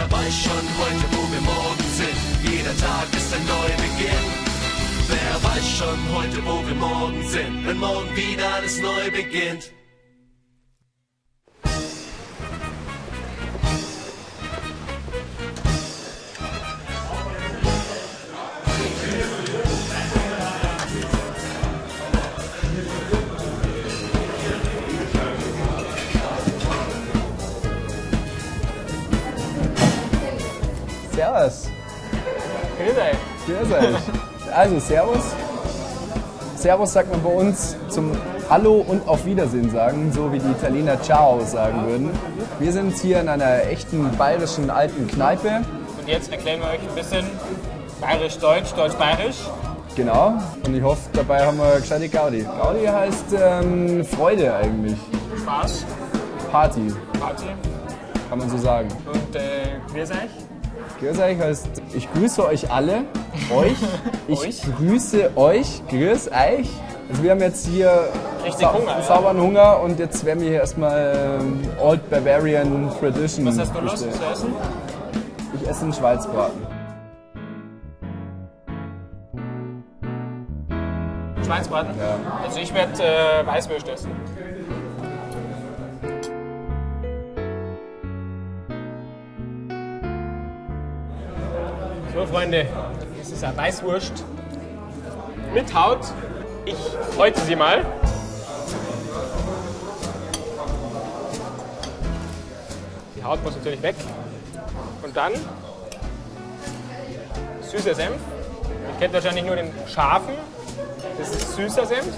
Wer weiß schon heute, wo wir morgen sind? Jeder Tag ist ein Neubeginn. Wer weiß schon heute, wo wir morgen sind? Wenn morgen wieder alles neu beginnt. Servus. Grüß euch. Grüß euch. Also, Servus. Servus sagt man bei uns zum Hallo und auf Wiedersehen sagen, so wie die Italiener Ciao sagen würden. Wir sind hier in einer echten bayerischen alten Kneipe. Und jetzt erklären wir euch ein bisschen bayerisch-deutsch, deutsch-bayerisch. Genau. Und ich hoffe, dabei haben wir gescheite Gaudi. Gaudi heißt ähm, Freude eigentlich. Spaß, Party, Party. kann man so sagen. Und äh, grüß euch. Grüß euch heißt, ich grüße euch alle. Euch. Ich Euch. grüße euch. Grüß euch. Also wir haben jetzt hier Richtig Hunger, ja. sauberen Hunger und jetzt werden wir hier erstmal ähm, Old Bavarian Tradition. Was hast du Lust zu essen? Ich esse einen Schweizbraten. Schweinsbraten? Ja. Also ich werde äh, Weißwürste essen. So Freunde, das ist eine Weißwurst mit Haut. Ich häute sie mal. Die Haut muss natürlich weg. Und dann süßer Senf. Ihr kennt wahrscheinlich nur den scharfen. Das ist süßer Senf.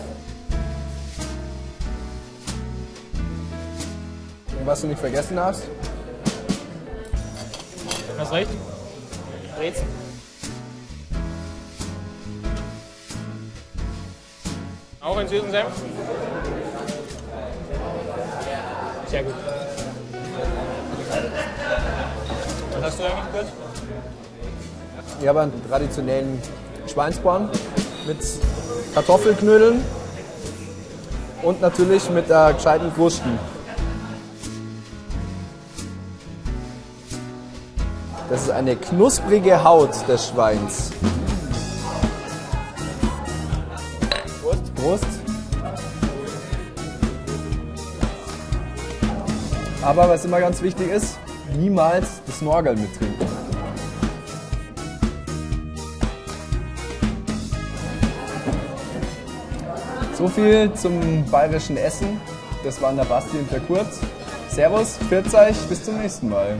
Was du nicht vergessen hast, Hast recht. Brezen. Auch einen süßen Senf. Sehr gut. Was hast du eigentlich gehört? ich habe einen traditionellen Schweinsbraten mit Kartoffelknödeln und natürlich mit der gescheiten Krusten. Das ist eine knusprige Haut des Schweins. Prost. Prost. Aber was immer ganz wichtig ist, niemals das Norgel mittrinken. So viel zum bayerischen Essen. Das waren der Basti und der Kurt. Servus, pfiat euch, bis zum nächsten Mal.